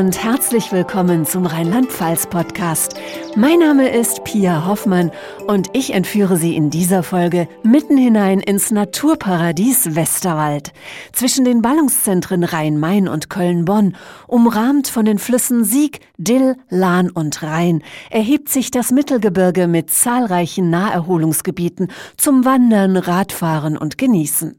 Und herzlich willkommen zum Rheinland-Pfalz-Podcast. Mein Name ist Pia Hoffmann und ich entführe Sie in dieser Folge mitten hinein ins Naturparadies Westerwald. Zwischen den Ballungszentren Rhein-Main und Köln-Bonn, umrahmt von den Flüssen Sieg, Dill, Lahn und Rhein, erhebt sich das Mittelgebirge mit zahlreichen Naherholungsgebieten zum Wandern, Radfahren und Genießen.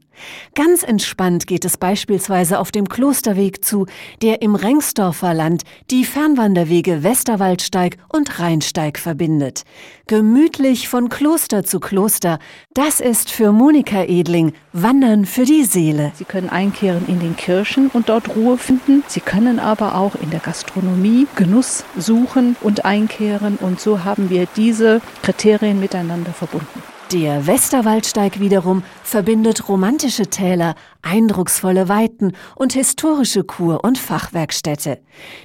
Ganz entspannt geht es beispielsweise auf dem Klosterweg zu, der im Rengsdorfer Land die Fernwanderwege Westerwaldsteig und Rheinsteig verbindet. Gemütlich von Kloster zu Kloster, das ist für Monika Edling Wandern für die Seele. Sie können einkehren in den Kirchen und dort Ruhe finden. Sie können aber auch in der Gastronomie Genuss suchen und einkehren. Und so haben wir diese Kriterien miteinander verbunden. Der Westerwaldsteig wiederum verbindet romantische Täler, eindrucksvolle Weiten und historische Kur- und Fachwerkstätte.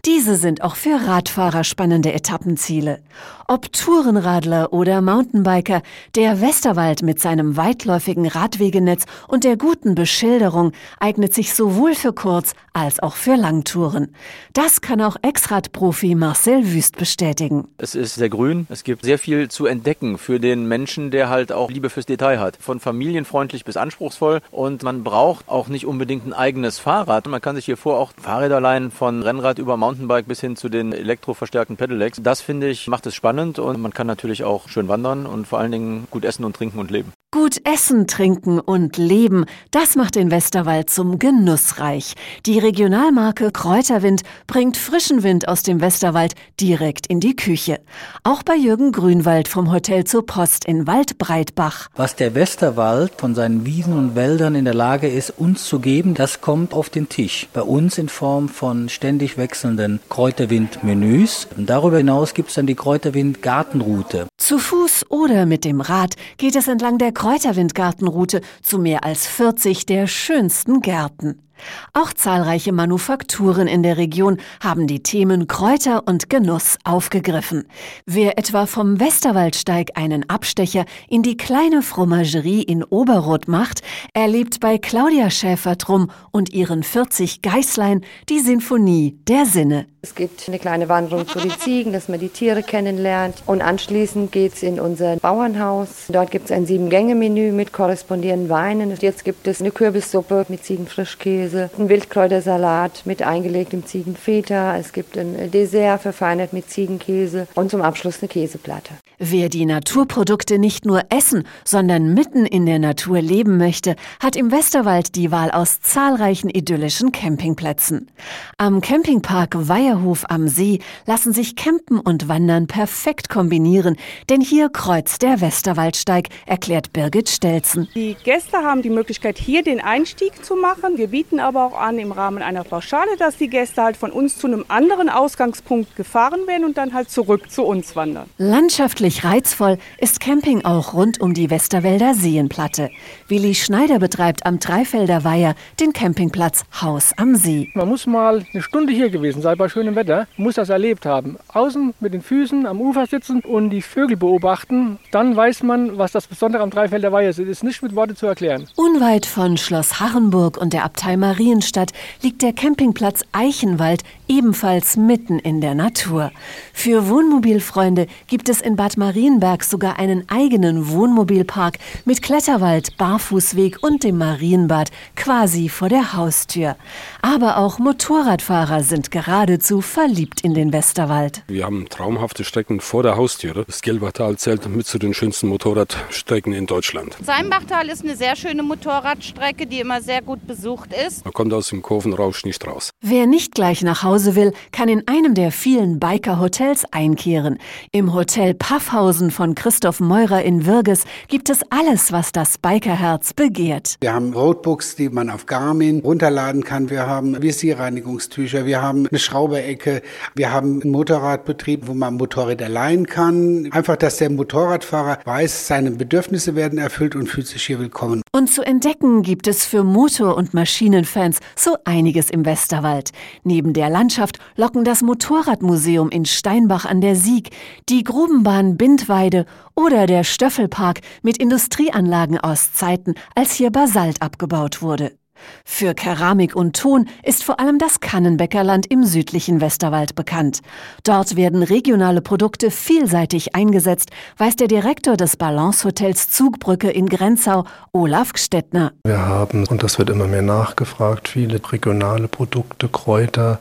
Diese sind auch für Radfahrer spannende Etappenziele. Ob Tourenradler oder Mountainbiker, der Westerwald mit seinem weitläufigen Radwegenetz und der guten Beschilderung eignet sich sowohl für Kurz- als auch für Langtouren. Das kann auch Ex-Rad-Profi Marcel Wüst bestätigen. Es ist sehr grün, es gibt sehr viel zu entdecken für den Menschen, der halt auch Liebe fürs Detail hat. Von familienfreundlich bis anspruchsvoll und man braucht auch nicht unbedingt ein eigenes Fahrrad. Man kann sich hier vor auch Fahrräder leihen, von Rennrad über Mountainbike bis hin zu den elektroverstärkten Pedelecs. Das finde ich macht es spannend und man kann natürlich auch schön wandern und vor allen Dingen gut essen und trinken und leben. Gut essen, trinken und leben, das macht den Westerwald zum Genussreich. Die Regionalmarke Kräuterwind bringt frischen Wind aus dem Westerwald direkt in die Küche. Auch bei Jürgen Grünwald vom Hotel zur Post in Waldbreitbach. Was der Westerwald von seinen Wiesen und Wäldern in der Lage ist, uns zu geben, das kommt auf den Tisch. Bei uns in Form von ständig wechselnden Kräuterwind-Menüs. Darüber hinaus gibt es dann die Kräuterwind-Gartenroute. Zu Fuß oder mit dem Rad geht es entlang der Kräuterwindgartenroute zu mehr als 40 der schönsten Gärten. Auch zahlreiche Manufakturen in der Region haben die Themen Kräuter und Genuss aufgegriffen. Wer etwa vom Westerwaldsteig einen Abstecher in die kleine Fromagerie in Oberroth macht, erlebt bei Claudia Schäfer-Drum und ihren 40 Geißlein die Sinfonie der Sinne. Es gibt eine kleine Wanderung zu den Ziegen, dass man die Tiere kennenlernt. Und anschließend geht es in unser Bauernhaus. Dort gibt es ein Sieben-Gänge-Menü mit korrespondierenden Weinen. Jetzt gibt es eine Kürbissuppe mit Ziegenfrischkäse, einen Wildkräutersalat mit eingelegtem Ziegenfeta. Es gibt ein Dessert verfeinert mit Ziegenkäse und zum Abschluss eine Käseplatte. Wer die Naturprodukte nicht nur essen, sondern mitten in der Natur leben möchte, hat im Westerwald die Wahl aus zahlreichen idyllischen Campingplätzen. Am Campingpark Weierhof am See lassen sich Campen und Wandern perfekt kombinieren, denn hier kreuzt der Westerwaldsteig, erklärt Birgit Stelzen. Die Gäste haben die Möglichkeit, hier den Einstieg zu machen. Wir bieten aber auch an, im Rahmen einer Pauschale, dass die Gäste halt von uns zu einem anderen Ausgangspunkt gefahren werden und dann halt zurück zu uns wandern. Landschaftlich Ähnlich reizvoll ist Camping auch rund um die Westerwälder Seenplatte. Willi Schneider betreibt am Dreifelder Weiher den Campingplatz Haus am See. Man muss mal eine Stunde hier gewesen sein bei schönem Wetter, muss das erlebt haben. Außen mit den Füßen am Ufer sitzen und die Vögel beobachten, dann weiß man, was das Besondere am Dreifelder Weiher ist. Es ist nicht mit Worte zu erklären. Unweit von Schloss Harrenburg und der Abtei Marienstadt liegt der Campingplatz Eichenwald ebenfalls mitten in der Natur. Für Wohnmobilfreunde gibt es in Bad Marienberg sogar einen eigenen Wohnmobilpark mit Kletterwald, Barfußweg und dem Marienbad quasi vor der Haustür. Aber auch Motorradfahrer sind geradezu verliebt in den Westerwald. Wir haben traumhafte Strecken vor der Haustüre. Das Gelbertal zählt mit zu den schönsten Motorradstrecken in Deutschland. Seimbachtal ist eine sehr schöne Motorradstrecke, die immer sehr gut besucht ist. Man kommt aus dem Kurvenrausch nicht raus. Wer nicht gleich nach Hause will, kann in einem der vielen Biker-Hotels einkehren. Im Hotel Paffhausen von Christoph Meurer in Wirges gibt es alles, was das Bikerherz begehrt. Wir haben Roadbooks, die man auf Garmin runterladen kann. Wir haben Visierreinigungstücher, wir haben eine Schrauberecke, wir haben einen Motorradbetrieb, wo man Motorräder leihen kann. Einfach, dass der Motorradfahrer weiß, seine Bedürfnisse werden erfüllt und fühlt sich hier willkommen. Und zu entdecken gibt es für Motor- und Maschinenfans so einiges im Westerwald. Neben der Landschaft locken das Motorradmuseum in Steinbach an der Sieg, die Grubenbahn Bindweide oder der Stöffelpark mit Industrieanlagen aus Zeiten, als hier Basalt abgebaut wurde. Für Keramik und Ton ist vor allem das Kannenbäckerland im südlichen Westerwald bekannt. Dort werden regionale Produkte vielseitig eingesetzt, weiß der Direktor des Balance-Hotels Zugbrücke in Grenzau, Olaf Gstettner. Wir haben, und das wird immer mehr nachgefragt, viele regionale Produkte, Kräuter,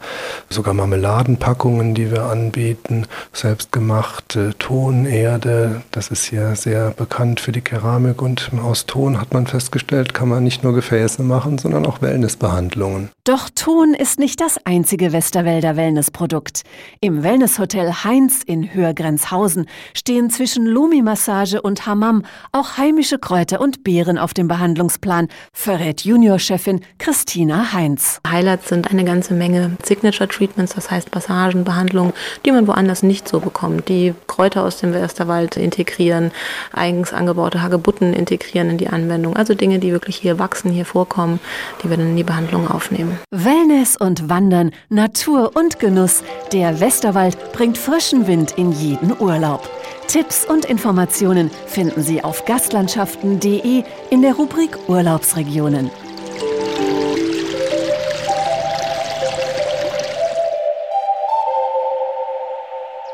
sogar Marmeladenpackungen, die wir anbieten, selbstgemachte Tonerde. Das ist hier sehr bekannt für die Keramik und aus Ton hat man festgestellt, kann man nicht nur Gefäße machen, sondern auch Wellnessbehandlungen. Doch Ton ist nicht das einzige Westerwälder Wellnessprodukt. Im Wellnesshotel Heinz in Höhergrenzhausen stehen zwischen Lumi-Massage und Hammam auch heimische Kräuter und Beeren auf dem Behandlungsplan, verrät Juniorchefin Christina Heinz. Highlights sind eine ganze Menge Signature Treatments, das heißt Massagen, Behandlungen, die man woanders nicht so bekommt. Die Kräuter aus dem Westerwald integrieren, eigens angebaute Hagebutten integrieren in die Anwendung. Also Dinge, die wirklich hier wachsen, hier vorkommen, die wir dann in die Behandlung aufnehmen. Wellness und Wandern, Natur und Genuss. Der Westerwald bringt frischen Wind in jeden Urlaub. Tipps und Informationen finden Sie auf gastlandschaften.de in der Rubrik Urlaubsregionen.